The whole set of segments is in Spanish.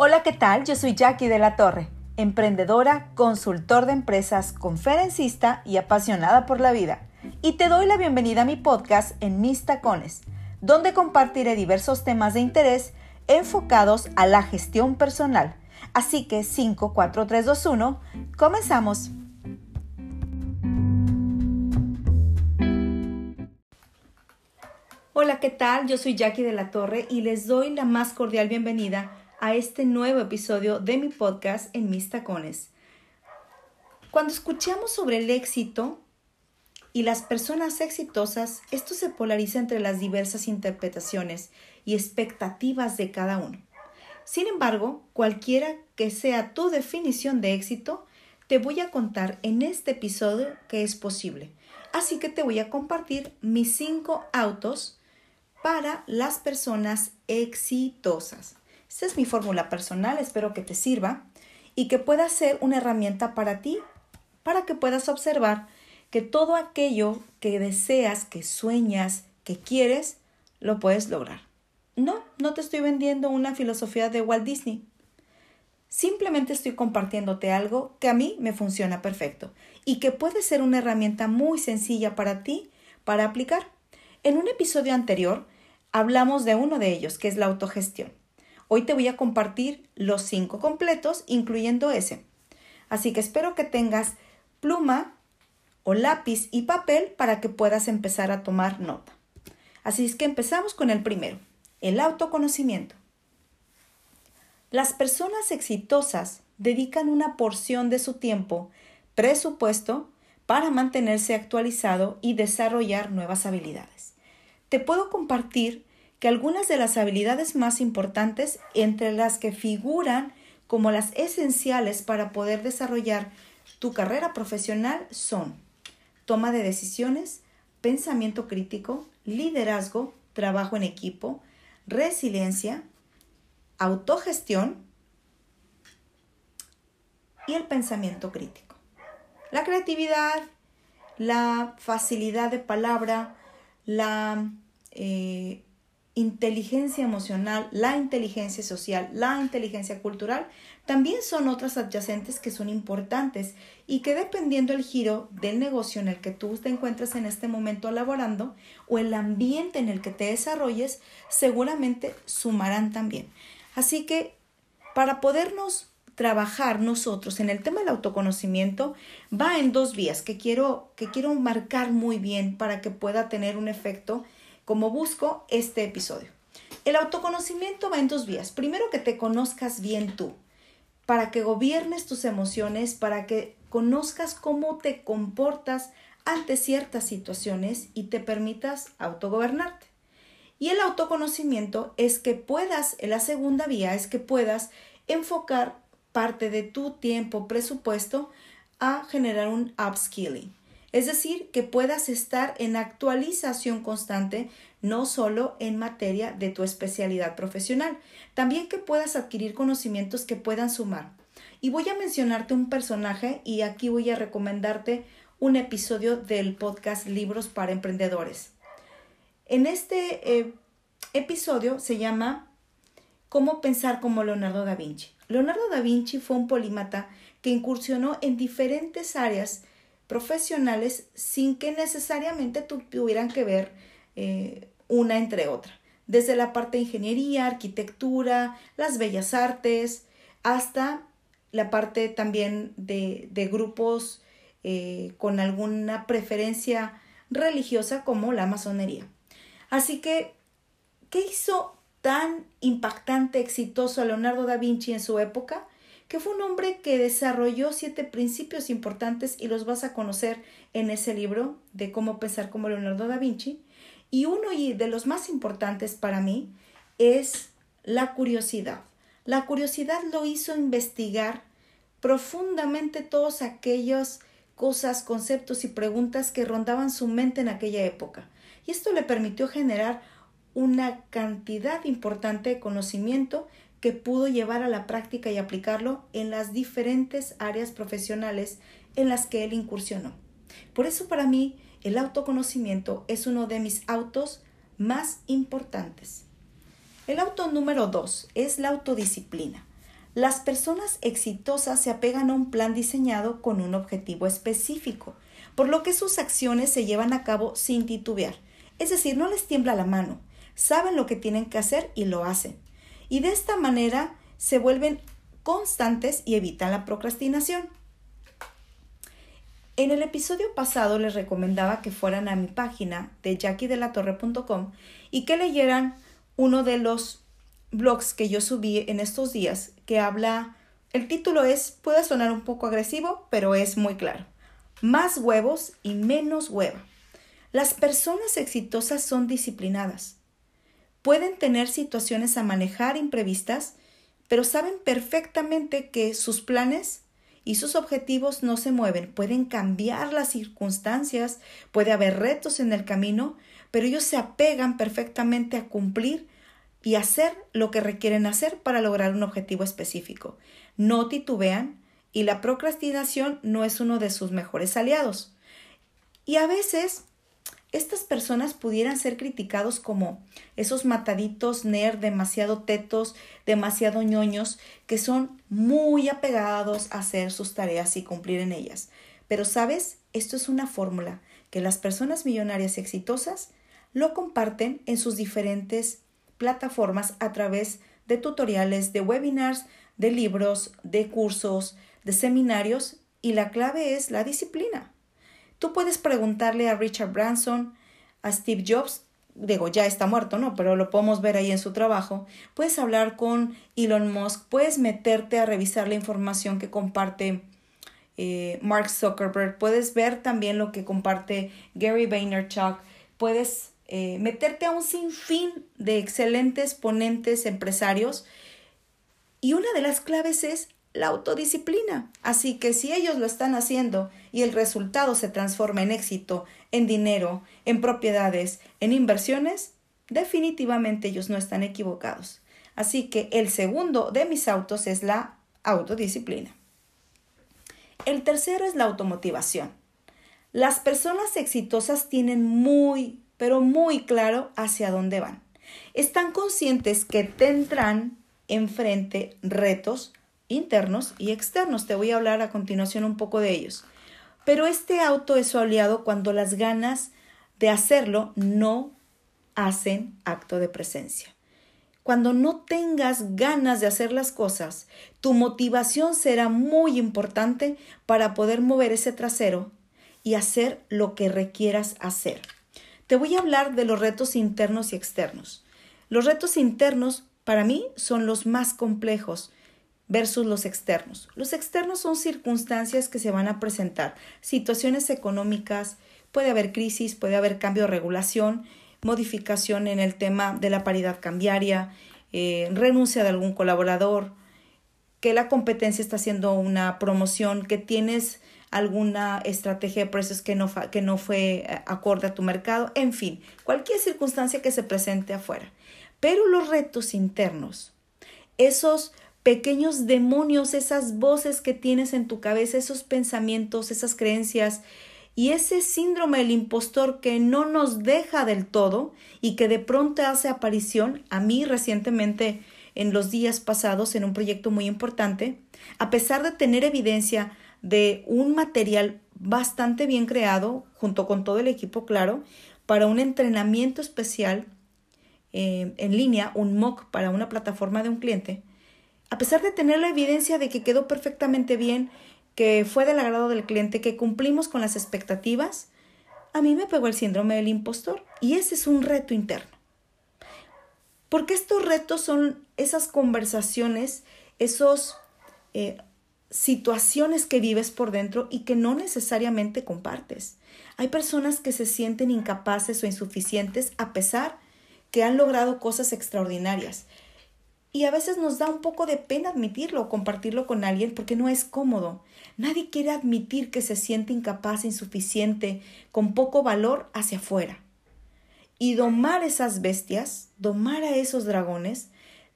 Hola, ¿qué tal? Yo soy Jackie de la Torre, emprendedora, consultor de empresas, conferencista y apasionada por la vida. Y te doy la bienvenida a mi podcast en Mis Tacones, donde compartiré diversos temas de interés enfocados a la gestión personal. Así que 5, 4, 3, 2, 1, comenzamos. Hola, ¿qué tal? Yo soy Jackie de la Torre y les doy la más cordial bienvenida a este nuevo episodio de mi podcast en mis tacones. Cuando escuchamos sobre el éxito y las personas exitosas, esto se polariza entre las diversas interpretaciones y expectativas de cada uno. Sin embargo, cualquiera que sea tu definición de éxito, te voy a contar en este episodio que es posible. Así que te voy a compartir mis cinco autos para las personas exitosas. Esta es mi fórmula personal, espero que te sirva y que pueda ser una herramienta para ti, para que puedas observar que todo aquello que deseas, que sueñas, que quieres, lo puedes lograr. No, no te estoy vendiendo una filosofía de Walt Disney. Simplemente estoy compartiéndote algo que a mí me funciona perfecto y que puede ser una herramienta muy sencilla para ti para aplicar. En un episodio anterior hablamos de uno de ellos, que es la autogestión. Hoy te voy a compartir los cinco completos, incluyendo ese. Así que espero que tengas pluma o lápiz y papel para que puedas empezar a tomar nota. Así es que empezamos con el primero, el autoconocimiento. Las personas exitosas dedican una porción de su tiempo, presupuesto, para mantenerse actualizado y desarrollar nuevas habilidades. Te puedo compartir que algunas de las habilidades más importantes, entre las que figuran como las esenciales para poder desarrollar tu carrera profesional, son toma de decisiones, pensamiento crítico, liderazgo, trabajo en equipo, resiliencia, autogestión y el pensamiento crítico. La creatividad, la facilidad de palabra, la eh, inteligencia emocional, la inteligencia social, la inteligencia cultural, también son otras adyacentes que son importantes y que dependiendo el giro del negocio en el que tú te encuentres en este momento laborando o el ambiente en el que te desarrolles, seguramente sumarán también. Así que para podernos trabajar nosotros en el tema del autoconocimiento va en dos vías que quiero, que quiero marcar muy bien para que pueda tener un efecto como busco este episodio. El autoconocimiento va en dos vías. Primero que te conozcas bien tú, para que gobiernes tus emociones, para que conozcas cómo te comportas ante ciertas situaciones y te permitas autogobernarte. Y el autoconocimiento es que puedas, la segunda vía es que puedas enfocar parte de tu tiempo presupuesto a generar un upskilling. Es decir, que puedas estar en actualización constante, no solo en materia de tu especialidad profesional, también que puedas adquirir conocimientos que puedan sumar. Y voy a mencionarte un personaje y aquí voy a recomendarte un episodio del podcast Libros para Emprendedores. En este eh, episodio se llama Cómo pensar como Leonardo da Vinci. Leonardo da Vinci fue un polímata que incursionó en diferentes áreas profesionales sin que necesariamente tuvieran que ver eh, una entre otra. Desde la parte de ingeniería, arquitectura, las bellas artes, hasta la parte también de, grupos eh, con alguna preferencia religiosa como la masonería. Así que, ¿qué hizo tan impactante, exitoso a Leonardo da Vinci en su época, que fue un hombre que desarrolló siete principios importantes y los vas a conocer en ese libro de cómo pensar como Leonardo da Vinci. Y uno de los más importantes para mí es la curiosidad. La curiosidad lo hizo investigar profundamente todas aquellas cosas, conceptos y preguntas que rondaban su mente en aquella época. Y esto le permitió generar una cantidad importante de conocimiento que pudo llevar a la práctica y aplicarlo en las diferentes áreas profesionales en las que él incursionó. Por eso para mí el autoconocimiento es uno de mis autos más importantes. El auto número dos es la autodisciplina. Las personas exitosas se apegan a un plan diseñado con un objetivo específico, por lo que sus acciones se llevan a cabo sin titubear. Es decir, no les tiembla la mano, saben lo que tienen que hacer y lo hacen. Y de esta manera se vuelven constantes y evitan la procrastinación. En el episodio pasado les recomendaba que fueran a mi página de jackiedelatorre.com y que leyeran uno de los blogs que yo subí en estos días que habla, el título es, puede sonar un poco agresivo, pero es muy claro. Más huevos y menos hueva. Las personas exitosas son disciplinadas. Pueden tener situaciones a manejar imprevistas, pero saben perfectamente que sus planes y sus objetivos no se mueven. Pueden cambiar las circunstancias, puede haber retos en el camino, pero ellos se apegan perfectamente a cumplir y hacer lo que requieren hacer para lograr un objetivo específico. No titubean y la procrastinación no es uno de sus mejores aliados. Y a veces estas personas pudieran ser criticados como esos mataditos nerd demasiado tetos, demasiado ñoños, que son muy apegados a hacer sus tareas y cumplir en ellas. Pero sabes, esto es una fórmula que las personas millonarias exitosas lo comparten en sus diferentes plataformas a través de tutoriales, de webinars, de libros, de cursos, de seminarios y la clave es la disciplina. Tú puedes preguntarle a Richard Branson, a Steve Jobs, digo, ya está muerto, ¿no? Pero lo podemos ver ahí en su trabajo. Puedes hablar con Elon Musk, puedes meterte a revisar la información que comparte eh, Mark Zuckerberg, puedes ver también lo que comparte Gary Vaynerchuk, puedes eh, meterte a un sinfín de excelentes ponentes empresarios. Y una de las claves es la autodisciplina. Así que si ellos lo están haciendo y el resultado se transforma en éxito, en dinero, en propiedades, en inversiones, definitivamente ellos no están equivocados. Así que el segundo de mis autos es la autodisciplina. El tercero es la automotivación. Las personas exitosas tienen muy, pero muy claro hacia dónde van. Están conscientes que tendrán enfrente retos, internos y externos. Te voy a hablar a continuación un poco de ellos. Pero este auto es su aliado cuando las ganas de hacerlo no hacen acto de presencia. Cuando no tengas ganas de hacer las cosas, tu motivación será muy importante para poder mover ese trasero y hacer lo que requieras hacer. Te voy a hablar de los retos internos y externos. Los retos internos para mí son los más complejos versus los externos. Los externos son circunstancias que se van a presentar, situaciones económicas, puede haber crisis, puede haber cambio de regulación, modificación en el tema de la paridad cambiaria, eh, renuncia de algún colaborador, que la competencia está haciendo una promoción, que tienes alguna estrategia de precios que no, que no fue eh, acorde a tu mercado, en fin, cualquier circunstancia que se presente afuera. Pero los retos internos, esos pequeños demonios, esas voces que tienes en tu cabeza, esos pensamientos, esas creencias y ese síndrome del impostor que no nos deja del todo y que de pronto hace aparición a mí recientemente en los días pasados en un proyecto muy importante, a pesar de tener evidencia de un material bastante bien creado, junto con todo el equipo, claro, para un entrenamiento especial eh, en línea, un mock para una plataforma de un cliente, a pesar de tener la evidencia de que quedó perfectamente bien, que fue del agrado del cliente, que cumplimos con las expectativas, a mí me pegó el síndrome del impostor y ese es un reto interno. Porque estos retos son esas conversaciones, esos eh, situaciones que vives por dentro y que no necesariamente compartes. Hay personas que se sienten incapaces o insuficientes a pesar que han logrado cosas extraordinarias. Y a veces nos da un poco de pena admitirlo o compartirlo con alguien porque no es cómodo. Nadie quiere admitir que se siente incapaz, insuficiente, con poco valor hacia afuera. Y domar esas bestias, domar a esos dragones,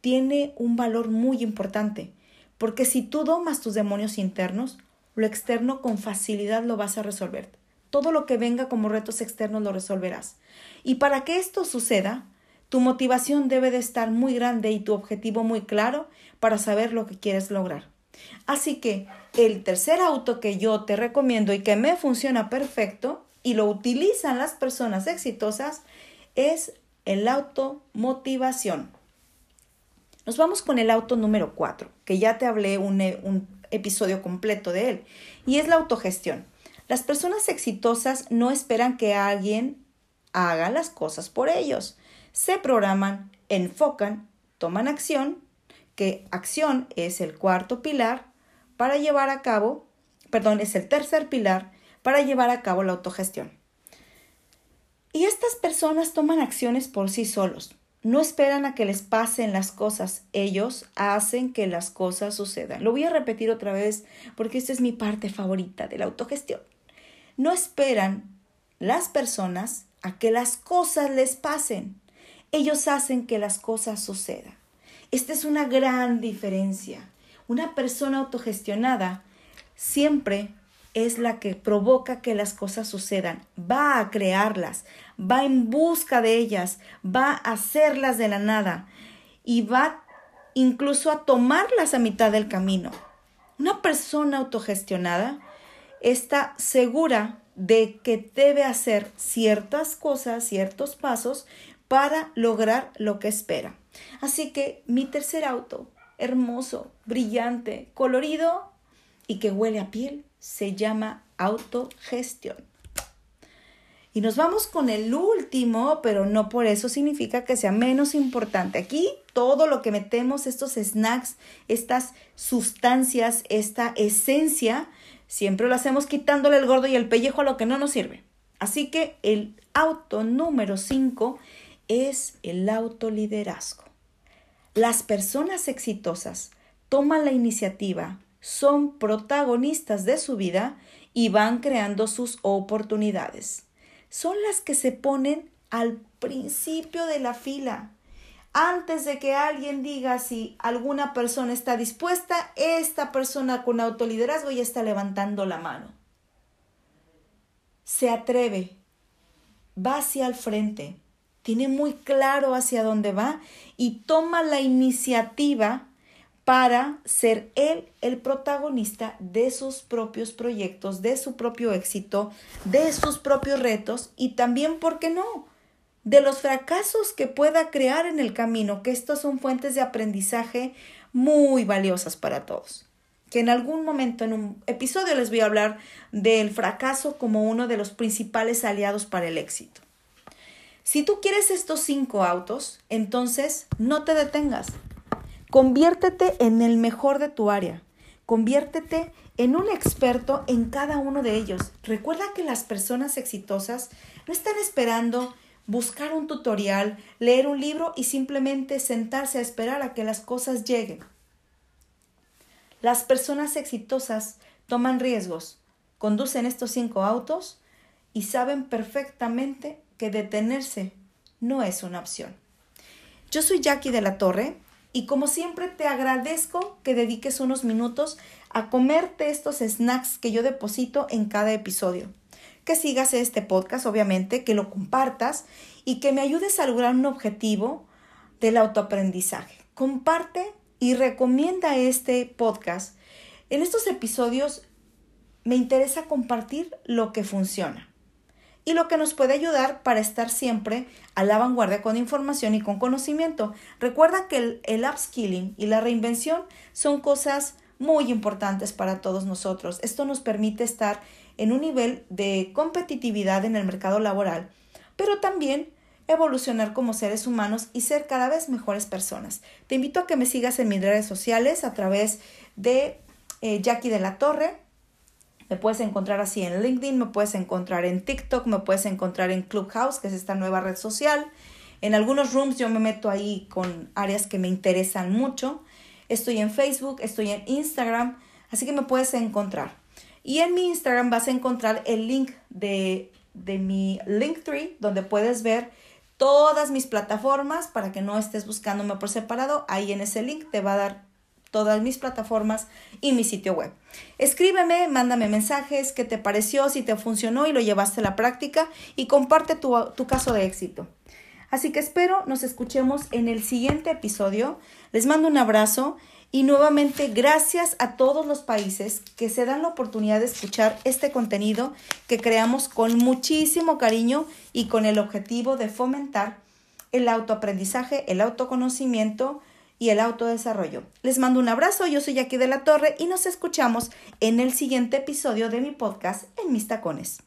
tiene un valor muy importante, porque si tú domas tus demonios internos, lo externo con facilidad lo vas a resolver. Todo lo que venga como retos externos lo resolverás. Y para que esto suceda, Tu motivación debe de estar muy grande y tu objetivo muy claro para saber lo que quieres lograr. Así que el tercer auto que yo te recomiendo y que me funciona perfecto y lo utilizan las personas exitosas es el automotivación. Nos vamos con el auto número 4, que ya te hablé un, un episodio completo de él, y es la autogestión. Las personas exitosas no esperan que alguien haga las cosas por ellos. Se programan, enfocan, toman acción, que acción es el cuarto pilar para llevar a cabo, perdón, es el tercer pilar para llevar a cabo la autogestión. Y estas personas toman acciones por sí solos. No esperan a que les pasen las cosas, ellos hacen que las cosas sucedan. Lo voy a repetir otra vez porque esta es mi parte favorita de la autogestión. No esperan las personas a que las cosas les pasen, ellos hacen que las cosas sucedan. Esta es una gran diferencia. Una persona autogestionada siempre es la que provoca que las cosas sucedan, va a crearlas, va en busca de ellas, va a hacerlas de la nada y va incluso a tomarlas a mitad del camino. Una persona autogestionada está segura de que debe hacer ciertas cosas, ciertos pasos para lograr lo que espera. Así que mi tercer auto, hermoso, brillante, colorido y que huele a piel, se llama autogestión. Y nos vamos con el último, pero no por eso significa que sea menos importante. Aquí todo lo que metemos, estos snacks, estas sustancias, esta esencia, siempre lo hacemos quitándole el gordo y el pellejo a lo que no nos sirve. Así que el auto número 5 es el autoliderazgo. Las personas exitosas toman la iniciativa, son protagonistas de su vida y van creando sus oportunidades. Son las que se ponen al principio de la fila. Antes de que alguien diga si alguna persona está dispuesta, esta persona con autoliderazgo ya está levantando la mano. Se atreve, va hacia el frente, tiene muy claro hacia dónde va y toma la iniciativa para ser él el protagonista de sus propios proyectos, de su propio éxito, de sus propios retos y también, ¿por qué no?, de los fracasos que pueda crear en el camino, que estos son fuentes de aprendizaje muy valiosas para todos. Que en algún momento en un episodio les voy a hablar del fracaso como uno de los principales aliados para el éxito. Si tú quieres estos cinco autos, entonces no te detengas, Conviértete en el mejor de tu área. Conviértete en un experto en cada uno de ellos. Recuerda que las personas exitosas no están esperando buscar un tutorial, leer un libro y simplemente sentarse a esperar a que las cosas lleguen. Las personas exitosas toman riesgos, conducen estos cinco autos y saben perfectamente que detenerse no es una opción. Yo soy Jackie de la Torre y como siempre te agradezco que dediques unos minutos a comerte estos snacks que yo deposito en cada episodio. Que sigas este podcast, obviamente, que lo compartas y que me ayudes a lograr un objetivo del autoaprendizaje. Comparte y recomienda este podcast. En estos episodios me interesa compartir lo que funciona y lo que nos puede ayudar para estar siempre a la vanguardia con información y con conocimiento. Recuerda que el, upskilling y la reinvención son cosas muy importantes para todos nosotros. Esto nos permite estar en un nivel de competitividad en el mercado laboral, pero también evolucionar como seres humanos y ser cada vez mejores personas. Te invito a que me sigas en mis redes sociales a través de eh, Jackie de la Torre, me puedes encontrar así en LinkedIn, me puedes encontrar en TikTok, me puedes encontrar en Clubhouse, que es esta nueva red social. En algunos rooms yo me meto ahí con áreas que me interesan mucho. Estoy en Facebook, estoy en Instagram, así que me puedes encontrar. Y en mi Instagram vas a encontrar el link de, de mi Linktree, donde puedes ver todas mis plataformas para que no estés buscándome por separado. Ahí en ese link te va a dar todas mis plataformas y mi sitio web. Escríbeme, mándame mensajes, qué te pareció, si te funcionó y lo llevaste a la práctica y comparte tu, tu caso de éxito. Así que espero nos escuchemos en el siguiente episodio. Les mando un abrazo y nuevamente gracias a todos los países que se dan la oportunidad de escuchar este contenido que creamos con muchísimo cariño y con el objetivo de fomentar el autoaprendizaje, el autoconocimiento y el autodesarrollo. Les mando un abrazo, yo soy Jackie de la Torre y nos escuchamos en el siguiente episodio de mi podcast En mis tacones.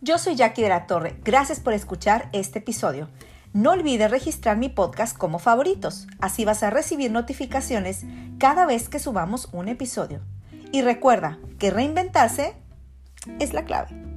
Yo soy Jackie de la Torre, gracias por escuchar este episodio. No olvides registrar mi podcast como favoritos, así vas a recibir notificaciones cada vez que subamos un episodio. Y recuerda que reinventarse es la clave.